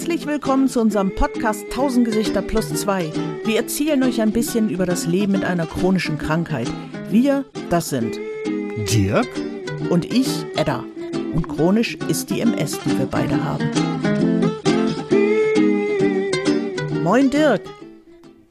Herzlich willkommen zu unserem Podcast 1000 Gesichter plus 2. Wir erzählen euch ein bisschen über das Leben mit einer chronischen Krankheit. Wir, das sind Dirk und ich, Edda. Und chronisch ist die MS, die wir beide haben. Moin Dirk.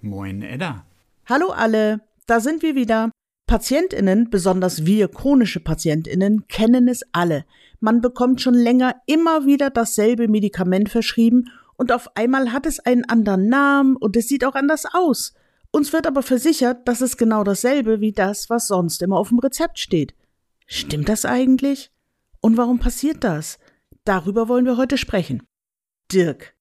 Moin Edda. Hallo alle, da sind wir wieder. Patientinnen, besonders wir chronische Patientinnen, kennen es alle. Man bekommt schon länger immer wieder dasselbe Medikament verschrieben und auf einmal hat es einen anderen Namen und es sieht auch anders aus. Uns wird aber versichert, dass es genau dasselbe wie das, was sonst immer auf dem Rezept steht. Stimmt das eigentlich? Und warum passiert das? Darüber wollen wir heute sprechen. Dirk,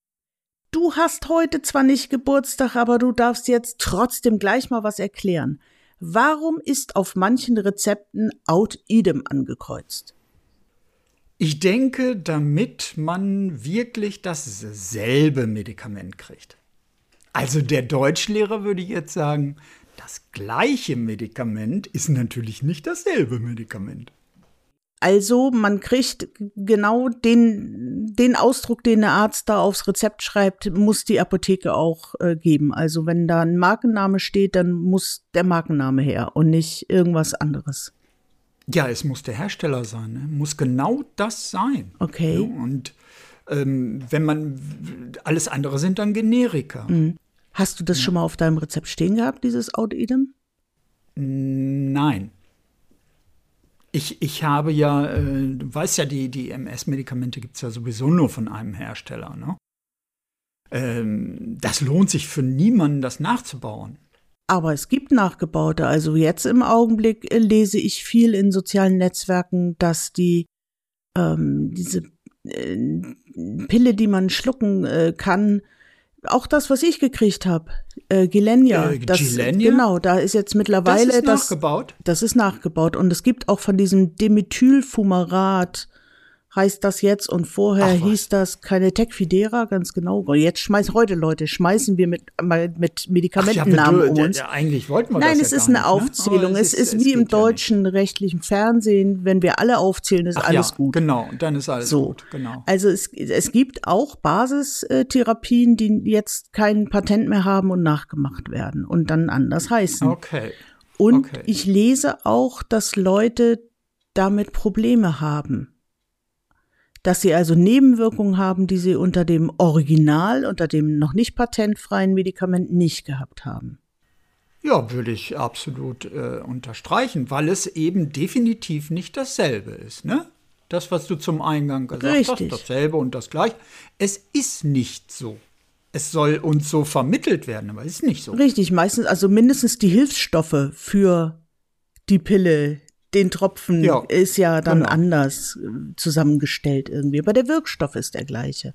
du hast heute zwar nicht Geburtstag, aber du darfst jetzt trotzdem gleich mal was erklären. Warum ist auf manchen Rezepten Out idem angekreuzt? Ich denke, damit man wirklich dasselbe Medikament kriegt. Also der Deutschlehrer würde jetzt sagen, das gleiche Medikament ist natürlich nicht dasselbe Medikament. Also man kriegt genau den, den Ausdruck, den der Arzt da aufs Rezept schreibt, muss die Apotheke auch äh, geben. Also wenn da ein Markenname steht, dann muss der Markenname her und nicht irgendwas anderes. Ja, es muss der Hersteller sein, ne? muss genau das sein. Okay. Ja, und ähm, wenn man, alles andere sind dann Generika. Mhm. Hast du das ja. schon mal auf deinem Rezept stehen gehabt, dieses Out-Idem? Nein. Ich, ich habe ja, äh, du weißt ja, die, die MS-Medikamente gibt es ja sowieso nur von einem Hersteller. Ne? Ähm, das lohnt sich für niemanden, das nachzubauen. Aber es gibt nachgebaute. Also jetzt im Augenblick äh, lese ich viel in sozialen Netzwerken, dass die ähm, diese äh, Pille, die man schlucken äh, kann, auch das, was ich gekriegt habe, äh, Gilenya, äh, das, Gilenya? genau, da ist jetzt mittlerweile das ist das, nachgebaut. Das ist nachgebaut und es gibt auch von diesem Demethylfumarat heißt das jetzt und vorher Ach, hieß das keine Tecfidera, ganz genau. Und jetzt schmeißen heute Leute, schmeißen wir mit, mit Medikamentennamen ja, um uns. Ja, eigentlich wollten wir Nein, das es ist eine nicht, Aufzählung. Ne? Es, ist, es wie im deutschen ja rechtlichen Fernsehen, wenn wir alle aufzählen, ist Ach, alles ja, gut. Genau, dann ist alles so. gut. Genau. Also es, es gibt auch Basistherapien, die jetzt kein Patent mehr haben und nachgemacht werden und dann anders heißen. Okay. Und okay. ich lese auch, dass Leute damit Probleme haben dass sie also Nebenwirkungen haben, die sie unter dem Original, unter dem noch nicht patentfreien Medikament nicht gehabt haben. Ja, würde ich absolut äh, unterstreichen, weil es eben definitiv nicht dasselbe ist. Ne? Das, was du zum Eingang gesagt Richtig. hast, dasselbe und das gleiche. Es ist nicht so. Es soll uns so vermittelt werden, aber es ist nicht so. Richtig, meistens, also mindestens die Hilfsstoffe für die Pille, den Tropfen ja, ist ja dann genau. anders äh, zusammengestellt irgendwie. Aber der Wirkstoff ist der gleiche.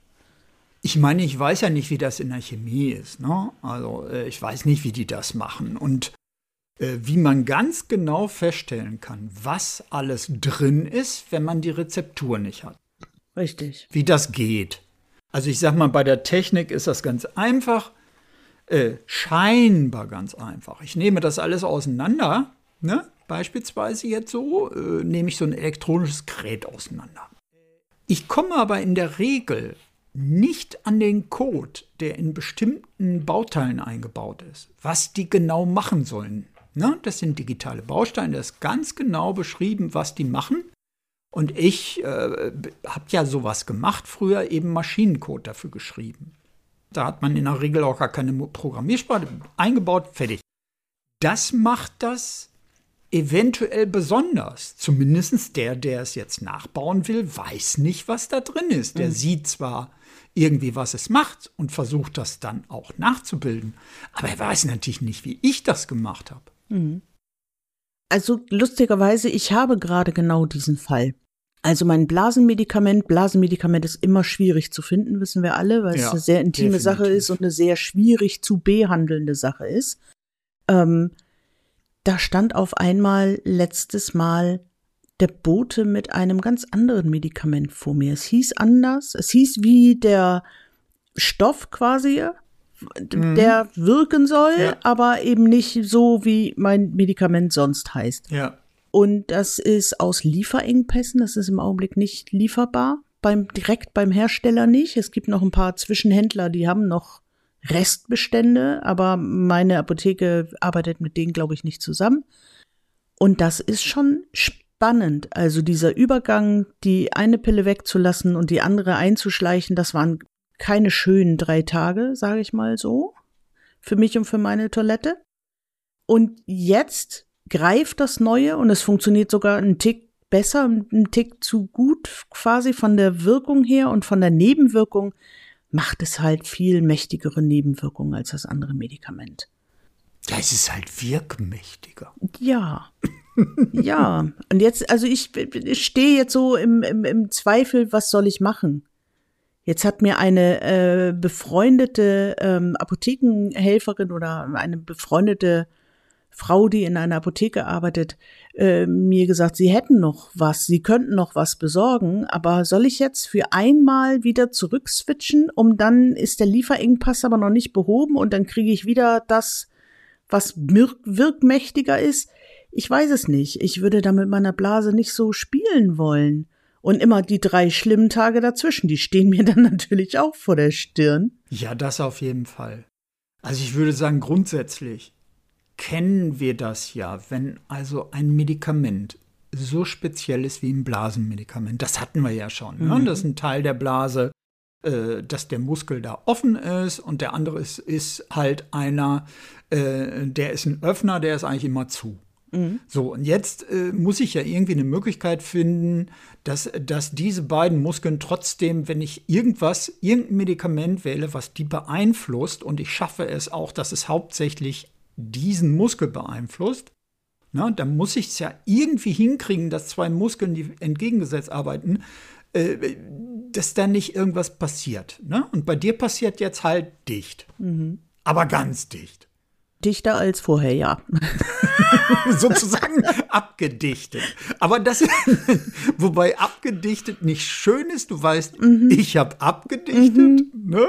Ich meine, ich weiß ja nicht, wie das in der Chemie ist. Ne? Also äh, ich weiß nicht, wie die das machen. Und äh, wie man ganz genau feststellen kann, was alles drin ist, wenn man die Rezeptur nicht hat. Richtig. Wie das geht. Also ich sag mal, bei der Technik ist das ganz einfach. Äh, scheinbar ganz einfach. Ich nehme das alles auseinander, ne? Beispielsweise jetzt so, äh, nehme ich so ein elektronisches Gerät auseinander. Ich komme aber in der Regel nicht an den Code, der in bestimmten Bauteilen eingebaut ist, was die genau machen sollen. Ne? Das sind digitale Bausteine, da ist ganz genau beschrieben, was die machen. Und ich äh, habe ja sowas gemacht, früher eben Maschinencode dafür geschrieben. Da hat man in der Regel auch gar keine Programmiersprache eingebaut, fertig. Das macht das eventuell besonders. Zumindest der, der es jetzt nachbauen will, weiß nicht, was da drin ist. Der mhm. sieht zwar irgendwie, was es macht und versucht das dann auch nachzubilden, aber er weiß natürlich nicht, wie ich das gemacht habe. Mhm. Also lustigerweise, ich habe gerade genau diesen Fall. Also mein Blasenmedikament, Blasenmedikament ist immer schwierig zu finden, wissen wir alle, weil ja, es eine sehr intime definitiv. Sache ist und eine sehr schwierig zu behandelnde Sache ist. Ähm, da stand auf einmal letztes Mal der Bote mit einem ganz anderen Medikament vor mir. Es hieß anders, es hieß wie der Stoff quasi, mhm. der wirken soll, ja. aber eben nicht so, wie mein Medikament sonst heißt. Ja. Und das ist aus Lieferengpässen, das ist im Augenblick nicht lieferbar. beim, direkt beim Hersteller nicht. Es gibt noch ein paar Zwischenhändler, die haben noch Restbestände, aber meine Apotheke arbeitet mit denen, glaube ich, nicht zusammen. Und das ist schon spannend. Also dieser Übergang, die eine Pille wegzulassen und die andere einzuschleichen, das waren keine schönen drei Tage, sage ich mal so, für mich und für meine Toilette. Und jetzt greift das Neue und es funktioniert sogar einen Tick besser, einen Tick zu gut quasi von der Wirkung her und von der Nebenwirkung macht es halt viel mächtigere Nebenwirkungen als das andere Medikament. Ja, es ist halt wirkmächtiger. Ja. ja. Und jetzt, also ich, ich stehe jetzt so im, im, im Zweifel, was soll ich machen? Jetzt hat mir eine äh, befreundete ähm, Apothekenhelferin oder eine befreundete Frau, die in einer Apotheke arbeitet, äh, mir gesagt, sie hätten noch was, sie könnten noch was besorgen, aber soll ich jetzt für einmal wieder zurückswitchen, um dann ist der Lieferengpass aber noch nicht behoben und dann kriege ich wieder das, was wirkmächtiger ist? Ich weiß es nicht. Ich würde da mit meiner Blase nicht so spielen wollen. Und immer die drei schlimmen Tage dazwischen, die stehen mir dann natürlich auch vor der Stirn. Ja, das auf jeden Fall. Also ich würde sagen, grundsätzlich kennen wir das ja, wenn also ein Medikament so speziell ist wie ein Blasenmedikament. Das hatten wir ja schon. Ne? Mhm. Das ein Teil der Blase, äh, dass der Muskel da offen ist und der andere ist, ist halt einer, äh, der ist ein Öffner, der ist eigentlich immer zu. Mhm. So, und jetzt äh, muss ich ja irgendwie eine Möglichkeit finden, dass, dass diese beiden Muskeln trotzdem, wenn ich irgendwas, irgendein Medikament wähle, was die beeinflusst, und ich schaffe es auch, dass es hauptsächlich diesen Muskel beeinflusst, na, dann muss ich es ja irgendwie hinkriegen, dass zwei Muskeln, die entgegengesetzt arbeiten, äh, dass da nicht irgendwas passiert. Ne? Und bei dir passiert jetzt halt dicht. Mhm. Aber ganz dicht. Dichter als vorher, ja. Sozusagen abgedichtet. Aber das, wobei abgedichtet nicht schön ist, du weißt, mhm. ich habe abgedichtet, mhm. ne?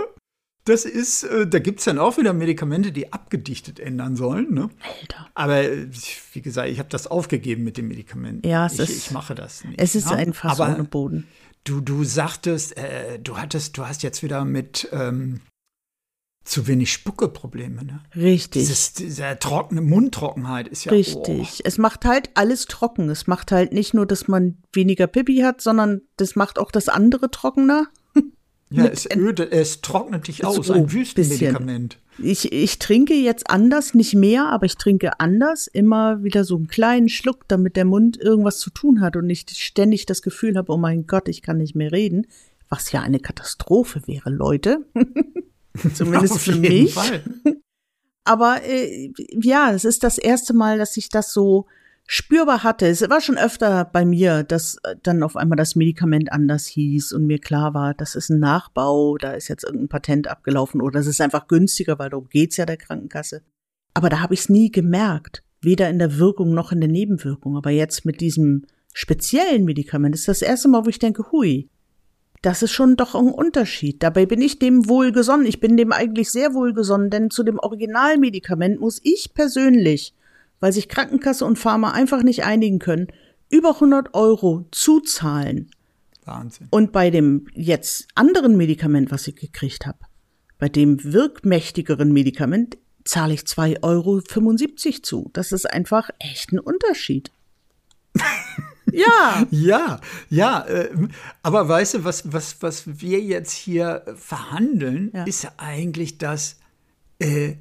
Das ist, äh, da gibt es dann auch wieder Medikamente, die abgedichtet ändern sollen. Ne? Alter. Aber äh, wie gesagt, ich habe das aufgegeben mit dem Medikament. Ja, es ich, ist, ich mache das nicht. Es ist ja? ein Fass Aber ohne Boden. Du, du sagtest, äh, du hattest, du hast jetzt wieder mit ähm, zu wenig Spuckeprobleme. Ne? Richtig. Dieses, diese trockene Mundtrockenheit ist ja Richtig. Oh. Es macht halt alles trocken. Es macht halt nicht nur, dass man weniger Pipi hat, sondern das macht auch das andere trockener. Ja, es, öde, es trocknet dich aus, ein Wüstenmedikament. Ich, ich trinke jetzt anders, nicht mehr, aber ich trinke anders, immer wieder so einen kleinen Schluck, damit der Mund irgendwas zu tun hat und nicht ständig das Gefühl habe, oh mein Gott, ich kann nicht mehr reden, was ja eine Katastrophe wäre, Leute. Zumindest für mich. Fall. Aber äh, ja, es ist das erste Mal, dass ich das so spürbar hatte. Es war schon öfter bei mir, dass äh, dann auf einmal das Medikament anders hieß und mir klar war, das ist ein Nachbau, da ist jetzt irgendein Patent abgelaufen oder es ist einfach günstiger, weil darum geht's ja der Krankenkasse. Aber da habe ich es nie gemerkt, weder in der Wirkung noch in der Nebenwirkung. Aber jetzt mit diesem speziellen Medikament ist das erste Mal, wo ich denke, hui, das ist schon doch ein Unterschied. Dabei bin ich dem wohlgesonnen. Ich bin dem eigentlich sehr wohlgesonnen, denn zu dem Originalmedikament muss ich persönlich, weil sich Krankenkasse und Pharma einfach nicht einigen können, über 100 Euro zuzahlen. Wahnsinn. Und bei dem jetzt anderen Medikament, was ich gekriegt habe, bei dem wirkmächtigeren Medikament, zahle ich 2,75 Euro zu. Das ist einfach echt ein Unterschied. Ja. ja, ja. Äh, aber weißt du, was, was, was wir jetzt hier verhandeln, ja. ist eigentlich, dass äh,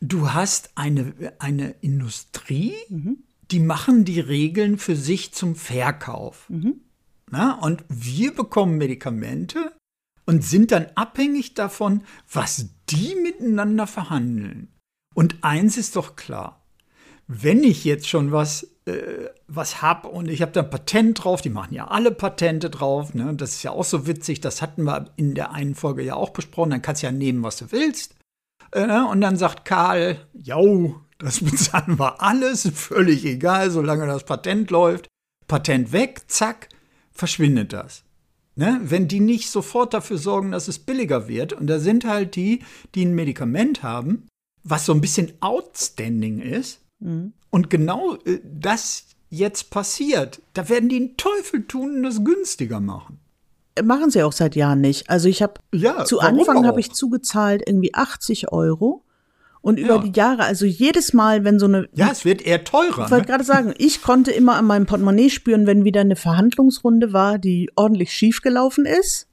du hast eine, eine Industrie, mhm. die machen die Regeln für sich zum Verkauf. Mhm. Na, und wir bekommen Medikamente und sind dann abhängig davon, was die miteinander verhandeln. Und eins ist doch klar, wenn ich jetzt schon was äh, was habe und ich habe da ein Patent drauf, die machen ja alle Patente drauf, ne? das ist ja auch so witzig, das hatten wir in der einen Folge ja auch besprochen, dann kannst du ja nehmen, was du willst. Äh, ne? und dann sagt Karl, ja, das bezahlen wir alles, völlig egal, solange das Patent läuft. Patent weg, zack, verschwindet das. Ne? Wenn die nicht sofort dafür sorgen, dass es billiger wird, und da sind halt die, die ein Medikament haben, was so ein bisschen outstanding ist, mhm. Und genau äh, das jetzt passiert, da werden die einen Teufel tun und das günstiger machen. Machen sie auch seit Jahren nicht. Also ich habe Ja, zu Anfang habe ich zugezahlt irgendwie 80 Euro und über Ja. die Jahre, also jedes Mal, wenn so eine Ja, es wird eher teurer. Ich wollte Ne? gerade sagen, ich konnte immer an meinem Portemonnaie spüren, wenn wieder eine Verhandlungsrunde war, die ordentlich schief gelaufen ist.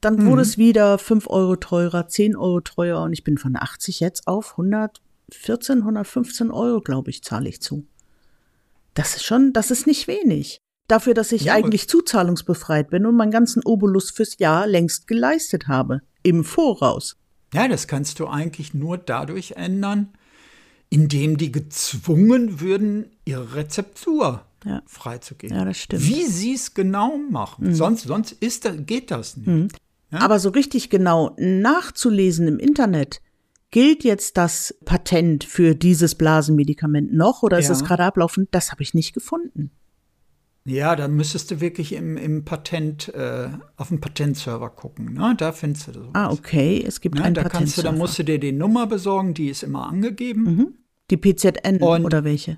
Dann Mhm. wurde es wieder 5 Euro teurer, 10 Euro teurer und ich bin von 80 jetzt auf 114, 115 Euro, glaube ich, zahle ich zu. Das ist schon, das ist nicht wenig. Dafür, dass ich Ja, eigentlich zuzahlungsbefreit bin und meinen ganzen Obolus fürs Jahr längst geleistet habe. Im Voraus. Ja, das kannst du eigentlich nur dadurch ändern, indem die gezwungen würden, ihre Rezeptur Ja. freizugeben. Ja, das stimmt. Mhm. Wie sie es genau machen. Sonst, sonst ist das, geht das nicht. Aber so richtig genau nachzulesen im Internet, gilt jetzt das Patent für dieses Blasenmedikament noch oder ist Ja. es gerade ablaufend? Das habe ich nicht gefunden. Ja, da müsstest du wirklich im, im Patent, äh, auf dem Patentserver gucken. Ne? Da findest du das. Ah, okay, es gibt Ne? ein Da kannst du, da Patentserver. musst du dir die Nummer besorgen, die ist immer angegeben. Die PZN Und- oder welche?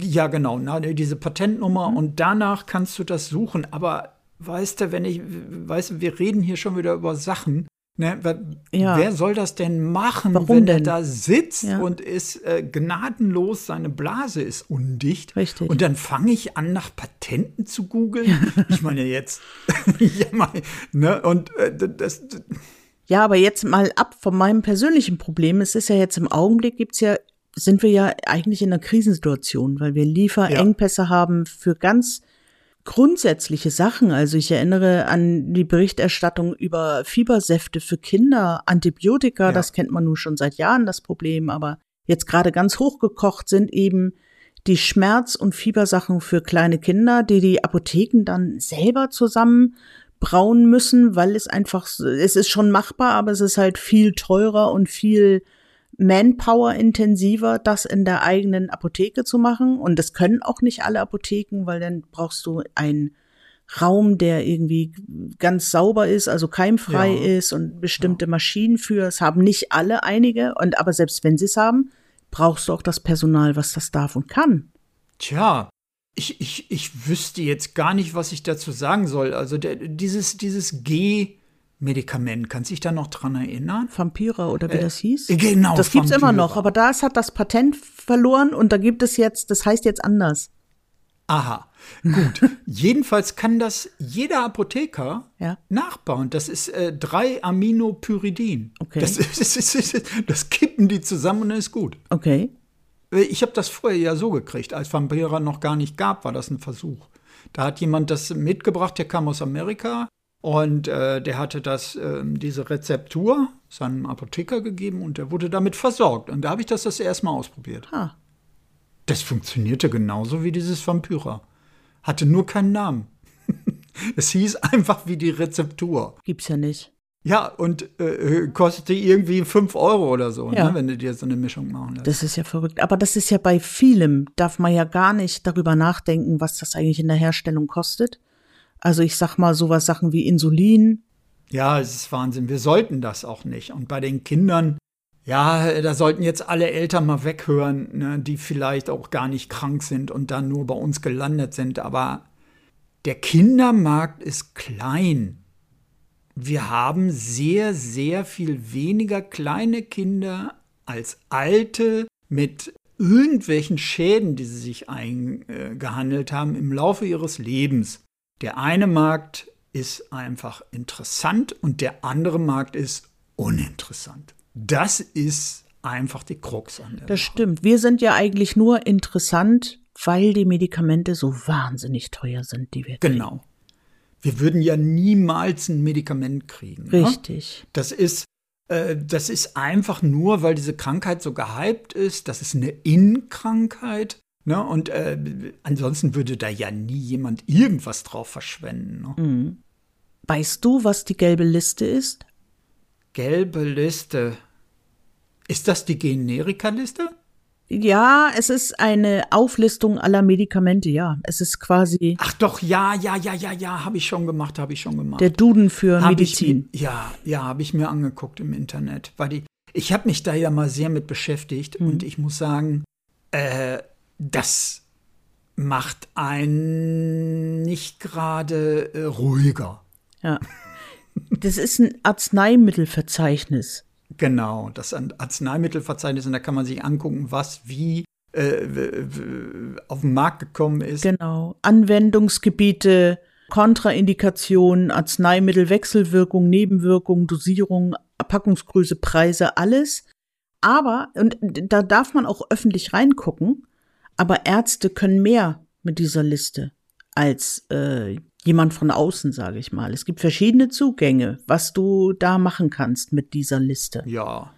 Ja, genau, na, diese Patentnummer und danach kannst du das suchen. Aber weißt du, wenn ich, weißt du, wir reden hier schon wieder über Sachen. Ne? Wer, Ja. wer soll das denn machen, Warum wenn er denn? da sitzt Ja. und ist äh, gnadenlos, seine Blase ist undicht. Richtig. Und dann fange ich an, nach Patenten zu googeln. ich meine jetzt, ja, mal, ne? Und äh, das, das, Ja, aber jetzt mal ab von meinem persönlichen Problem. Es ist ja jetzt im Augenblick gibt's ja, sind wir ja eigentlich in einer Krisensituation, weil wir Lieferengpässe haben für ganz grundsätzliche Sachen. Also ich erinnere an die Berichterstattung über Fiebersäfte für Kinder, Antibiotika, Ja. das kennt man nun schon seit Jahren das Problem, aber jetzt gerade ganz hochgekocht sind eben die Schmerz- und Fiebersachen für kleine Kinder, die die Apotheken dann selber zusammen brauen müssen, weil es einfach, es ist schon machbar, aber es ist halt viel teurer und viel Manpower intensiver, das in der eigenen Apotheke zu machen. Und das können auch nicht alle Apotheken, weil dann brauchst du einen Raum, der irgendwie ganz sauber ist, also keimfrei Ja. ist und bestimmte Maschinen für. Es haben nicht alle einige. Und aber selbst wenn sie es haben, brauchst du auch das Personal, was das darf und kann. Tja, ich, ich, ich wüsste jetzt gar nicht, was ich dazu sagen soll. Also der, dieses, dieses G-Medikament, kannst du dich da noch dran erinnern? Vampira oder wie das hieß? äh, genau, Das gibt's immer Vampira. noch, aber das hat das Patent verloren und da gibt es jetzt, das heißt jetzt anders. Aha, gut. Jedenfalls kann das jeder Apotheker Ja. nachbauen. Das ist äh, 3-Aminopyridin. Okay. Das, ist, das, ist, das kippen die zusammen und dann ist gut. Okay. Äh, Ich habe das vorher ja so gekriegt, als Vampira noch gar nicht gab, war das ein Versuch. Da hat jemand das mitgebracht, der kam aus Amerika und äh, der hatte das, ähm, diese Rezeptur seinem Apotheker gegeben und der wurde damit versorgt. Und da habe ich das das erste Mal ausprobiert. Ha. Das funktionierte genauso wie dieses Vampyra. Hatte nur keinen Namen. es hieß einfach wie die Rezeptur. Gibt's ja nicht. Ja, und äh, kostete irgendwie 5 Euro oder so, Ja. ne, wenn du dir so eine Mischung machen lässt. Das ist ja verrückt. Aber das ist ja bei vielem, darf man ja gar nicht darüber nachdenken, was das eigentlich in der Herstellung kostet. Also ich sag mal sowas Sachen wie Insulin. Ja, es ist Wahnsinn. Wir sollten das auch nicht. Und bei den Kindern, ja, da sollten jetzt alle Eltern mal weghören, ne, die vielleicht auch gar nicht krank sind und dann nur bei uns gelandet sind. Aber der Kindermarkt ist klein. Wir haben sehr, sehr viel weniger kleine Kinder als alte mit irgendwelchen Schäden, die sie sich eingehandelt haben im Laufe ihres Lebens. Der eine Markt ist einfach interessant und der andere Markt ist uninteressant. Das ist einfach die Krux an der Das Sache. stimmt. Wir sind ja eigentlich nur interessant, weil die Medikamente so wahnsinnig teuer sind, die wir kriegen. Genau. Wir würden ja niemals ein Medikament kriegen. Ne? Richtig. Das ist, äh, das ist einfach nur, weil diese Krankheit so gehypt ist. Das ist eine In-Krankheit. Ne? Und äh, ansonsten würde da ja nie jemand irgendwas drauf verschwenden. Ne? Mhm. Weißt du, was die gelbe Liste ist? Gelbe Liste. Ist das die Generika-Liste? Ja, es ist eine Auflistung aller Medikamente, ja. Es ist quasi Ach doch, ja, ja, ja, ja, ja, habe ich schon gemacht, habe ich schon gemacht. der Duden für Hab Medizin. Ich, ja, ja, habe ich mir angeguckt im Internet. Weil die, ich habe mich da ja mal sehr mit beschäftigt Mhm. und ich muss sagen, äh, das macht einen nicht gerade äh, ruhiger. Ja. Das ist ein Arzneimittelverzeichnis. Genau, das ist ein Arzneimittelverzeichnis und da kann man sich angucken, was wie äh, auf den Markt gekommen ist. Genau. Anwendungsgebiete, Kontraindikationen, Arzneimittelwechselwirkung, Nebenwirkungen, Dosierung, Packungsgröße, Preise, alles. Aber, und da darf man auch öffentlich reingucken, aber Ärzte können mehr mit dieser Liste als äh, jemand von außen, sage ich mal. Es gibt verschiedene Zugänge, was du da machen kannst mit dieser Liste. Ja.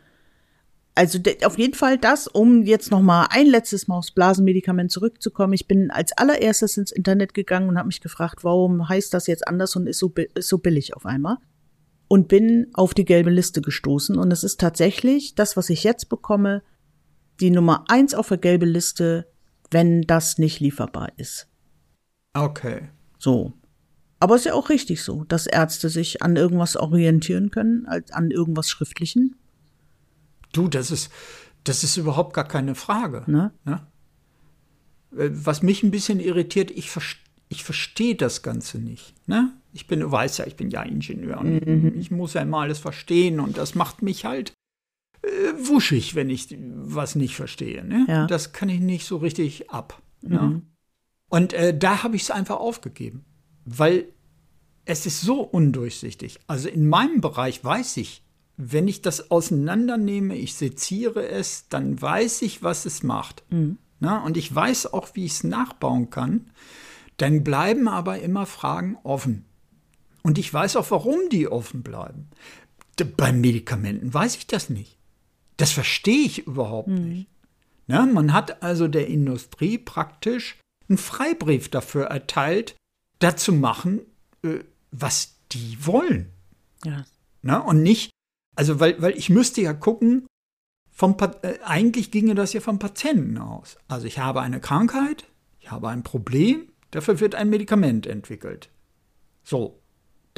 Also auf jeden Fall das, um jetzt noch mal ein letztes Mal aufs Blasenmedikament zurückzukommen. Ich bin als allererstes ins Internet gegangen und habe mich gefragt, warum heißt das jetzt anders und ist so, ist so billig auf einmal? Und bin auf die gelbe Liste gestoßen. Und es ist tatsächlich das, was ich jetzt bekomme, die Nummer eins auf der gelben Liste, wenn das nicht lieferbar ist. Okay. So. Aber es ist ja auch richtig so, dass Ärzte sich an irgendwas orientieren können, an irgendwas Schriftlichen. Du, das ist, das ist überhaupt gar keine Frage. Ne? Ne? Was mich ein bisschen irritiert, ich, ich verstehe das Ganze nicht. Ne? Ich bin, du weißt ja, ich bin ja Ingenieur und mhm. ich muss ja immer alles verstehen und das macht mich halt äh, wuschig, wenn ich was nicht verstehe. Ne? Ja. Das kann ich nicht so richtig ab. Ne? Mhm. Und äh, da habe ich es einfach aufgegeben, weil es ist so undurchsichtig. Also in meinem Bereich weiß ich, wenn ich das auseinandernehme, ich seziere es, dann weiß ich, was es macht. Mhm. Na, und ich weiß auch, wie ich es nachbauen kann. Dann bleiben aber immer Fragen offen. Und ich weiß auch, warum die offen bleiben. Bei Medikamenten weiß ich das nicht. Das verstehe ich überhaupt mhm. nicht. Na, man hat also der Industrie praktisch einen Freibrief dafür erteilt, dazu machen, äh, was die wollen. Ja. Na, und nicht, also, weil, weil ich müsste ja gucken, vom, äh, eigentlich ginge das ja vom Patienten aus. Also ich habe eine Krankheit, ich habe ein Problem, dafür wird ein Medikament entwickelt. So,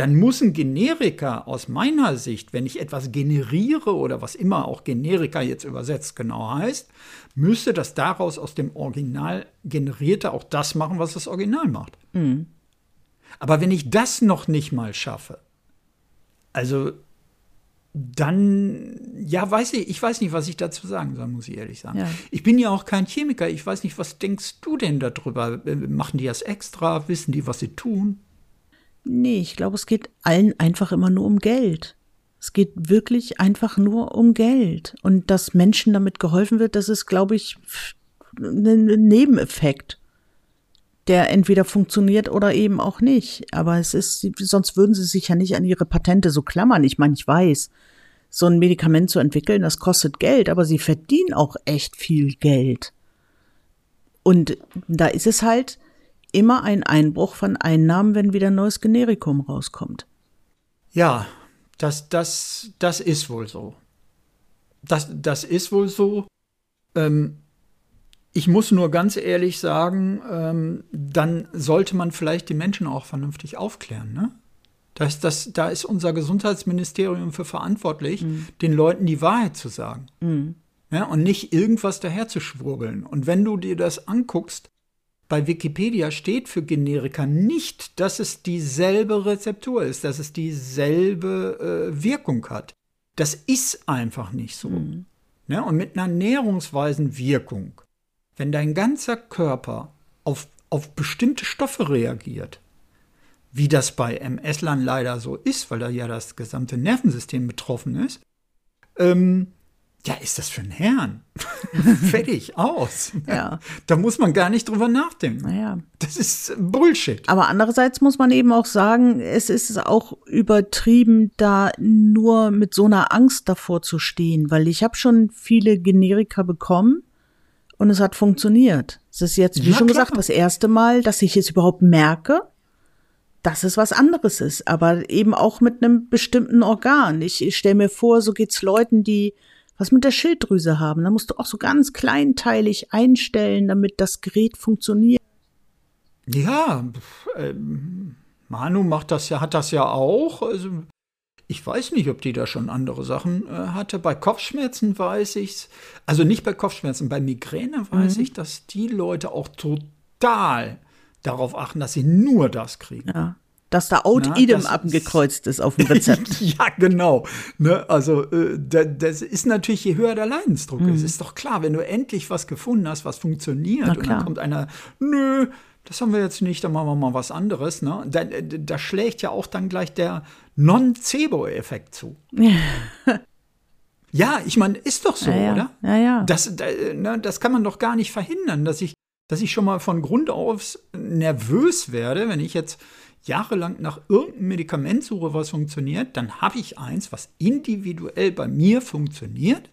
dann muss ein Generika aus meiner Sicht, wenn ich etwas generiere oder was immer auch Generika jetzt übersetzt genau heißt, müsste das daraus aus dem Original generierte auch das machen, was das Original macht. Mhm. Aber wenn ich das noch nicht mal schaffe, also dann, ja, weiß ich, ich weiß nicht, was ich dazu sagen soll, muss ich ehrlich sagen. Ja. Ich bin ja auch kein Chemiker. Ich weiß nicht, was denkst du denn darüber? Äh, machen die das extra? Wissen die, was sie tun? Nee, ich glaube, es geht allen einfach immer nur um Geld. Es geht wirklich einfach nur um Geld. Und dass Menschen damit geholfen wird, das ist, glaube ich, ein Nebeneffekt, der entweder funktioniert oder eben auch nicht. Aber es ist, sonst würden sie sich ja nicht an ihre Patente so klammern. Ich meine, ich weiß, so ein Medikament zu entwickeln, das kostet Geld, aber sie verdienen auch echt viel Geld. Und da ist es halt immer ein Einbruch von Einnahmen, wenn wieder ein neues Generikum rauskommt. Ja, das, das, das ist wohl so. Das, das ist wohl so. Ähm, ich muss nur ganz ehrlich sagen, ähm, dann sollte man vielleicht die Menschen auch vernünftig aufklären. Ne? Das, das, da ist unser Gesundheitsministerium für verantwortlich, mhm. den Leuten die Wahrheit zu sagen. Mhm. Ja, und nicht irgendwas daherzuschwurbeln. Und wenn du dir das anguckst, bei Wikipedia steht für Generika nicht, dass es dieselbe Rezeptur ist, dass es dieselbe äh, Wirkung hat. Das ist einfach nicht so. Mhm. Ja, und mit einer näherungsweisen Wirkung, wenn dein ganzer Körper auf, auf bestimmte Stoffe reagiert, wie das bei MS-Lern leider so ist, weil da ja das gesamte Nervensystem betroffen ist, ähm, ja, ist das für ein Herrn? Fertig, aus. Ja. Da muss man gar nicht drüber nachdenken. Naja. Das ist Bullshit. Aber andererseits muss man eben auch sagen, es ist auch übertrieben, da nur mit so einer Angst davor zu stehen, weil ich habe schon viele Generika bekommen und es hat funktioniert. Es ist jetzt, wie ja, schon klar. gesagt, das erste Mal, dass ich es überhaupt merke dass es was anderes ist, aber eben auch mit einem bestimmten Organ. Ich, ich stelle mir vor, so geht's Leuten, die was mit der Schilddrüse haben. Da musst du auch so ganz kleinteilig einstellen, damit das Gerät funktioniert. Ja, äh, Manu macht das ja, hat das ja auch. Also ich weiß nicht, ob die da schon andere Sachen äh, hatte. Bei Kopfschmerzen weiß ich's. Also nicht bei Kopfschmerzen, bei Migräne weiß mhm. ich, dass die Leute auch total darauf achten, dass sie nur das kriegen. Ja. Dass da Out Na, Idem abgekreuzt ist auf dem Rezept. ja, genau. Ne? Also äh, da- das ist natürlich, je höher der Leidensdruck ist, ist doch klar, wenn du endlich was gefunden hast, was funktioniert und dann kommt einer, nö, das haben wir jetzt nicht, dann machen wir mal was anderes. Ne? Da, da schlägt ja auch dann gleich der Non-Cebo-Effekt zu. ja, ich meine, ist doch so, ja, ja. oder? Ja, ja. Das, da, ne, das kann man doch gar nicht verhindern, dass ich, dass ich schon mal von Grund auf nervös werde, wenn ich jetzt jahrelang nach irgendeinem Medikament suche, was funktioniert, dann habe ich eins, was individuell bei mir funktioniert.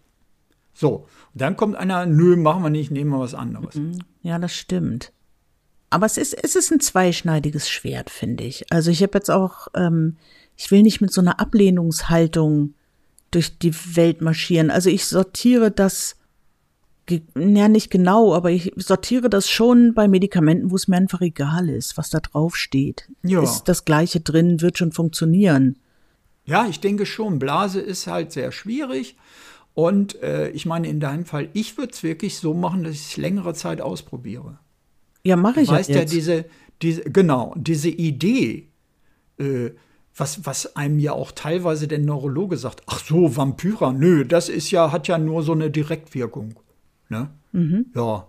So, und dann kommt einer, nö, machen wir nicht, nehmen wir was anderes. Ja, das stimmt. Aber es ist, es ist ein zweischneidiges Schwert, finde ich. Also ich habe jetzt auch, ähm, ich will nicht mit so einer Ablehnungshaltung durch die Welt marschieren. Also ich sortiere das, ja nicht genau, aber ich sortiere das schon bei Medikamenten, wo es mir einfach egal ist, was da drauf steht. Ja. Ist das Gleiche drin, wird schon funktionieren. Ja, ich denke schon, Blase ist halt sehr schwierig. Und äh, ich meine, in deinem Fall, ich würde es wirklich so machen, dass ich es längere Zeit ausprobiere. Ja, mache ich weißt ja, jetzt. diese, diese, genau, diese Idee, äh, was, was einem ja auch teilweise der Neurologe sagt, ach so, Vampyra, nö, das ist ja, hat ja nur so eine Direktwirkung. Ne? Mhm. Ja.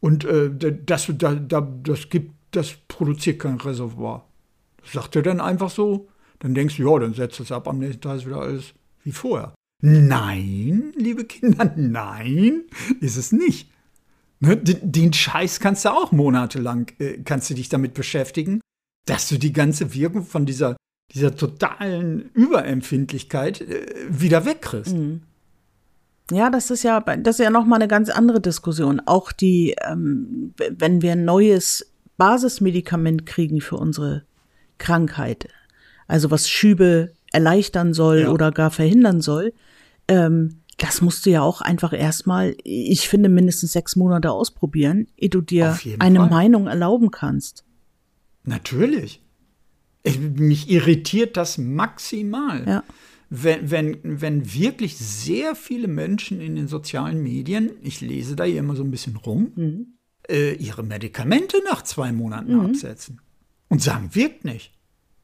Und äh, das, da, da, das gibt, das produziert kein Reservoir. Das sagt er dann einfach so. Dann denkst du, ja, dann setzt es ab, am nächsten Tag ist wieder alles wie vorher. Nein, liebe Kinder, nein, ist es nicht. Ne, den, Scheiß kannst du auch monatelang, äh, kannst du dich damit beschäftigen, dass du die ganze Wirkung von dieser, dieser totalen Überempfindlichkeit äh, wieder wegkriegst. Ja, das ist ja, das ist ja nochmal eine ganz andere Diskussion. Auch die, ähm, wenn wir ein neues Basismedikament kriegen für unsere Krankheit, also was Schübe erleichtern soll Ja. oder gar verhindern soll, ähm, das musst du ja auch einfach erstmal, ich finde, mindestens sechs Monate ausprobieren, ehe du dir eine Fall. Meinung erlauben kannst. Natürlich. Ich, mich irritiert das maximal. Ja. Wenn, wenn, wenn wirklich sehr viele Menschen in den sozialen Medien, ich lese da hier immer so ein bisschen rum, Mhm. äh, ihre Medikamente nach zwei Monaten absetzen und sagen, wirkt nicht.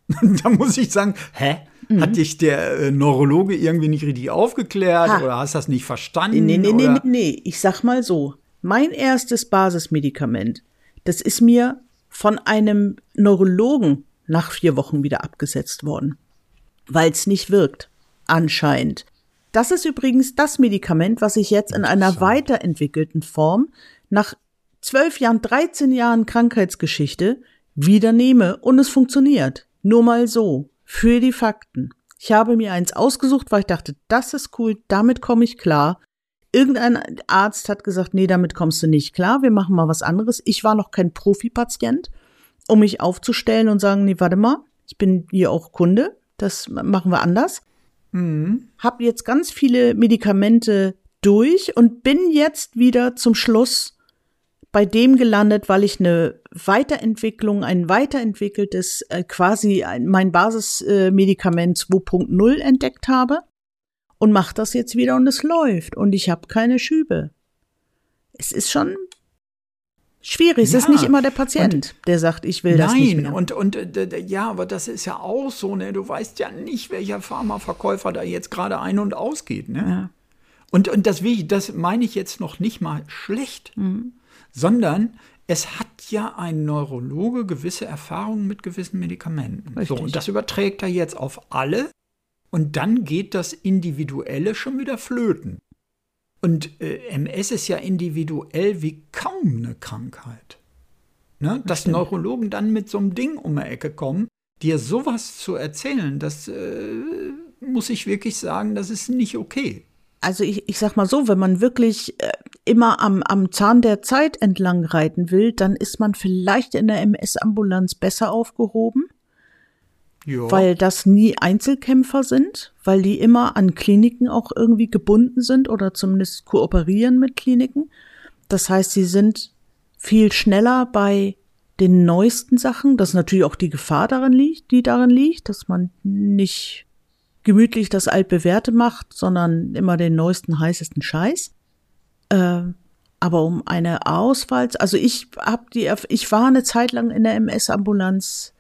da muss ich sagen, hä? Hat dich der äh, Neurologe irgendwie nicht richtig aufgeklärt Mhm. Ha. oder hast das nicht verstanden? Nee, nee, nee, oder? nee, nee. Ich sag mal so. Mein erstes Basismedikament, das ist mir von einem Neurologen nach vier Wochen wieder abgesetzt worden. Weil es nicht wirkt. Anscheinend. Das ist übrigens das Medikament, was ich jetzt in einer weiterentwickelten Form nach zwölf Jahren, 13 Jahren Krankheitsgeschichte wieder nehme und es funktioniert. Nur mal so. Für die Fakten. Ich habe mir eins ausgesucht, weil ich dachte, das ist cool, damit komme ich klar. Irgendein Arzt hat gesagt, nee, damit kommst du nicht klar, wir machen mal was anderes. Ich war noch kein Profipatient, um mich aufzustellen und sagen, nee, warte mal, ich bin hier auch Kunde, das machen wir anders. Hab jetzt ganz viele Medikamente durch und bin jetzt wieder zum Schluss bei dem gelandet, weil ich eine Weiterentwicklung, ein weiterentwickeltes, äh, quasi ein, mein Basismedikament 2.0 entdeckt habe und mache das jetzt wieder und es läuft und ich habe keine Schübe. Es ist schon schwierig. Es Ja, ist nicht immer der Patient, der sagt, ich will das nicht Nein, mehr. und, und ja, aber das ist ja auch so, ne? Du weißt ja nicht, welcher Pharmaverkäufer da jetzt gerade ein- und ausgeht, ne? Ja. Und, und das, das meine ich jetzt noch nicht mal schlecht, Mhm. sondern es hat ja ein Neurologe gewisse Erfahrungen mit gewissen Medikamenten. So, und das überträgt er jetzt auf alle und dann geht das Individuelle schon wieder flöten. Und äh, MS ist ja individuell wie kaum eine Krankheit. Ne? Dass Neurologen dann mit so einem Ding um die Ecke kommen, dir sowas zu erzählen, das äh, muss ich wirklich sagen, das ist nicht okay. Also ich, ich sag mal so, wenn man wirklich äh, immer am, am Zahn der Zeit entlang reiten will, dann ist man vielleicht in der MS-Ambulanz besser aufgehoben, Ja. weil das nie Einzelkämpfer sind, weil die immer an Kliniken auch irgendwie gebunden sind oder zumindest kooperieren mit Kliniken. Das heißt, sie sind viel schneller bei den neuesten Sachen, dass natürlich auch die Gefahr darin liegt, die darin liegt, dass man nicht gemütlich das altbewährte macht, sondern immer den neuesten, heißesten Scheiß. Ähm, aber um eine Auswahl, also ich habe die, ich war eine Zeit lang in der MS-Ambulanz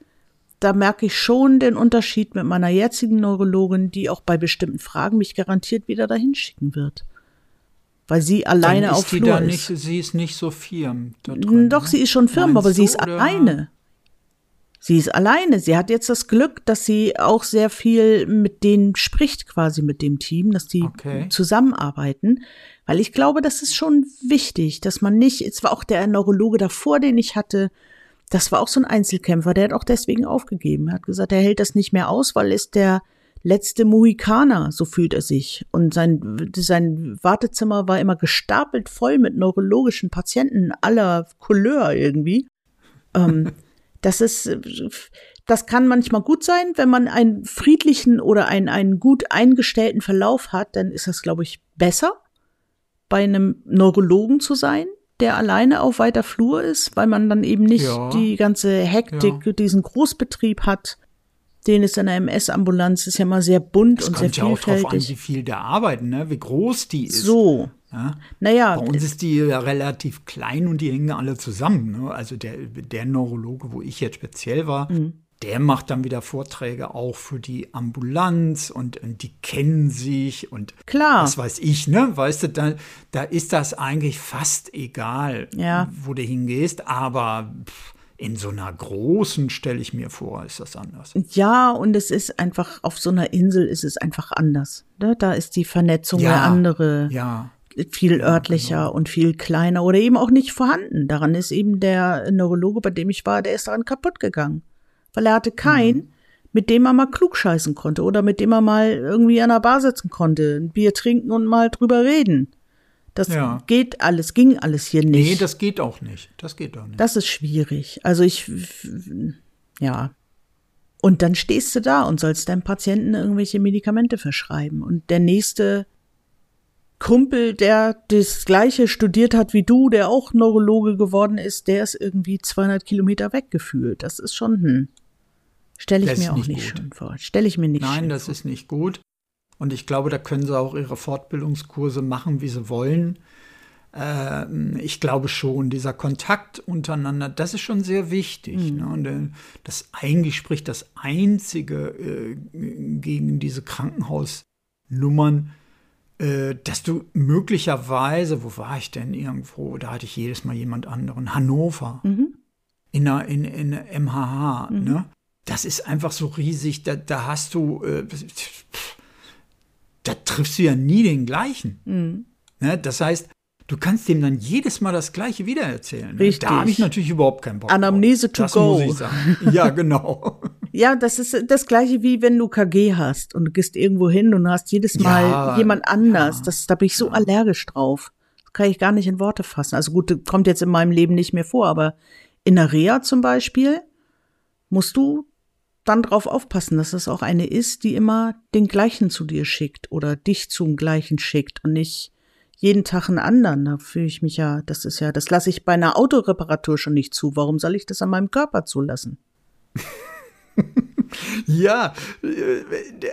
da merke ich schon den Unterschied mit meiner jetzigen Neurologin, die auch bei bestimmten Fragen mich garantiert wieder dahin schicken wird. Weil sie alleine Dann ist auf die Flur da ist. nicht, sie ist nicht so firm. Drin, Doch, ne? sie ist schon firm, Meinst aber sie ist oder? alleine. Sie ist alleine. Sie hat jetzt das Glück, dass sie auch sehr viel mit denen spricht, quasi mit dem Team, dass die Okay. zusammenarbeiten. Weil ich glaube, das ist schon wichtig, dass man nicht, es war auch der Neurologe davor, den ich hatte, das war auch so ein Einzelkämpfer, der hat auch deswegen aufgegeben. Er hat gesagt, er hält das nicht mehr aus, weil ist der letzte Mohikaner, so fühlt er sich. Und sein, sein Wartezimmer war immer gestapelt voll mit neurologischen Patienten aller Couleur irgendwie. Ähm, das ist, das kann manchmal gut sein, wenn man einen friedlichen oder einen, einen gut eingestellten Verlauf hat, dann ist das, glaube ich, besser, bei einem Neurologen zu sein, der alleine auf weiter Flur ist, weil man dann eben nicht Ja. die ganze Hektik, diesen Großbetrieb hat, den es in der MS-Ambulanz ist ja mal sehr bunt Es und sehr kommt ja auch drauf an, vielfältig. wie viel da arbeiten, ne? wie groß die ist. so, Ja? naja, Bei uns ist die ja relativ klein und die hängen alle zusammen. Ne? Also der, der Neurologe, wo ich jetzt speziell war, Mhm. Der macht dann wieder Vorträge auch für die Ambulanz und, und die kennen sich und Klar. was weiß ich, ne? Weißt du, da, da ist das eigentlich fast egal, Ja. wo du hingehst, aber pff, in so einer großen, stelle ich mir vor, ist das anders. Ja, und es ist einfach, auf so einer Insel ist es einfach anders. Ne? Da ist die Vernetzung Ja, eine andere, Ja, viel örtlicher und viel kleiner oder eben auch nicht vorhanden. Daran ist eben der Neurologe, bei dem ich war, der ist daran kaputt gegangen. Weil er hatte keinen, Mhm. mit dem er mal klug scheißen konnte oder mit dem er mal irgendwie an der Bar sitzen konnte, ein Bier trinken und mal drüber reden. Das Ja. geht alles, ging alles hier nicht. nee, das geht auch nicht. Das geht auch nicht. Das ist schwierig. Also ich, ja. Und dann stehst du da und sollst deinem Patienten irgendwelche Medikamente verschreiben. Und der nächste Kumpel, der das gleiche studiert hat wie du, der auch Neurologe geworden ist, der ist irgendwie 200 Kilometer weggefühlt. Das ist schon, hm. Stelle ich Das mir auch nicht nicht schön vor. Stelle ich mir nicht Nein, schön das vor. ist nicht gut. Und ich glaube, da können sie auch ihre Fortbildungskurse machen, wie sie wollen. Ähm, ich glaube schon, dieser Kontakt untereinander, das ist schon sehr wichtig. Ne? Und äh, das eigentlich spricht das Einzige äh, gegen diese Krankenhausnummern, äh, dass du möglicherweise, wo war ich denn irgendwo? Da hatte ich jedes Mal jemand anderen. Hannover. In der, in, in der MHH. Ne? Das ist einfach so riesig. Da, da hast du, äh, da triffst du ja nie den gleichen. Ne? Das heißt, du kannst dem dann jedes Mal das Gleiche wiedererzählen. Ne? Richtig. Da habe ich natürlich überhaupt keinen Bock. Anamnese to das go. muss ich sagen. Ja, genau. Ja, das ist das gleiche wie wenn du KG hast und du gehst irgendwo hin und hast jedes Mal Ja, jemand anders. ja, das, da bin ich so allergisch drauf. Das kann ich gar nicht in Worte fassen. Also gut, das kommt jetzt in meinem Leben nicht mehr vor, aber in der Reha zum Beispiel musst du dann drauf aufpassen, dass es auch eine ist, die immer den gleichen zu dir schickt oder dich zum gleichen schickt und nicht jeden Tag einen anderen. Da fühle ich mich ja, das ist ja, das lasse ich bei einer Autoreparatur schon nicht zu. Warum soll ich das an meinem Körper zulassen? Ja, äh,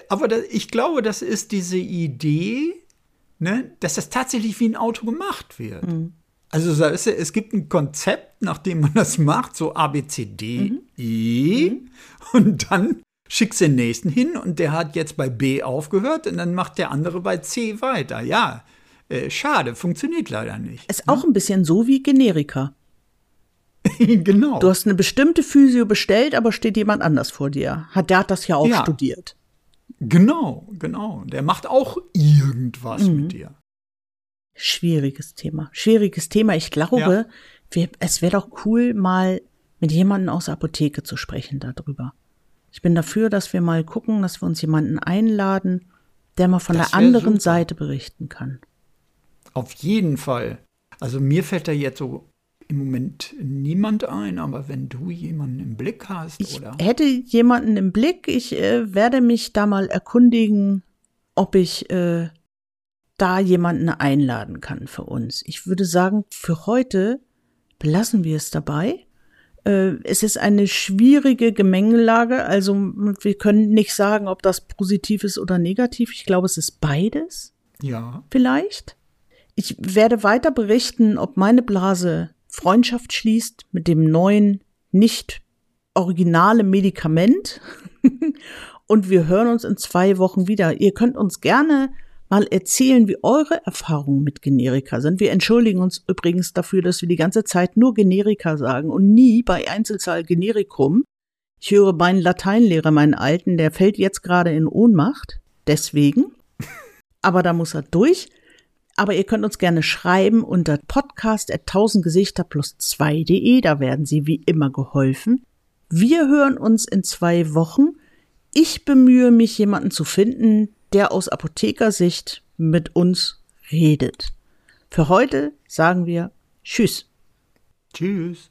aber da, ich glaube, das ist diese Idee, ne, dass das tatsächlich wie ein Auto gemacht wird. Also so ist ja- es gibt ein Konzept, nach dem man das macht, so A, B, C, D, E. Und dann schickst du den nächsten hin und der hat jetzt bei B aufgehört und dann macht der andere bei C weiter. Ja, äh, schade, funktioniert leider nicht. Ist auch ein bisschen so wie Generika. genau. Du hast eine bestimmte Physio bestellt, aber steht jemand anders vor dir. Hat, der hat das ja auch Ja. studiert. Genau, genau. Der macht auch irgendwas mit dir. Schwieriges Thema. Schwieriges Thema. Ich glaube, Ja. wir, es wäre doch cool, mal mit jemandem aus der Apotheke zu sprechen darüber. Ich bin dafür, dass wir mal gucken, dass wir uns jemanden einladen, der mal von Das der anderen super. Seite berichten kann. Auf jeden Fall. Also mir fällt da jetzt so im Moment niemand ein, aber wenn du jemanden im Blick hast, Ich oder? hätte jemanden im Blick. Ich äh, werde mich da mal erkundigen, ob ich äh, da jemanden einladen kann für uns. Ich würde sagen, für heute belassen wir es dabei. Äh, es ist eine schwierige Gemengelage. Also wir können nicht sagen, ob das positiv ist oder negativ. Ich glaube, es ist beides Ja, vielleicht. Ich werde weiter berichten, ob meine Blase Freundschaft schließt mit dem neuen, nicht originale Medikament. und wir hören uns in zwei Wochen wieder. Ihr könnt uns gerne mal erzählen, wie eure Erfahrungen mit Generika sind. Wir entschuldigen uns übrigens dafür, dass wir die ganze Zeit nur Generika sagen und nie bei Einzelzahl Generikum. Ich höre meinen Lateinlehrer, meinen Alten, der fällt jetzt gerade in Ohnmacht. Deswegen. Aber da muss er durch. Aber ihr könnt uns gerne schreiben unter podcast.tausendgesichter plus 2.de. Da werden Sie wie immer geholfen. Wir hören uns in zwei Wochen. Ich bemühe mich, jemanden zu finden, der aus Apothekersicht mit uns redet. Für heute sagen wir Tschüss. Tschüss.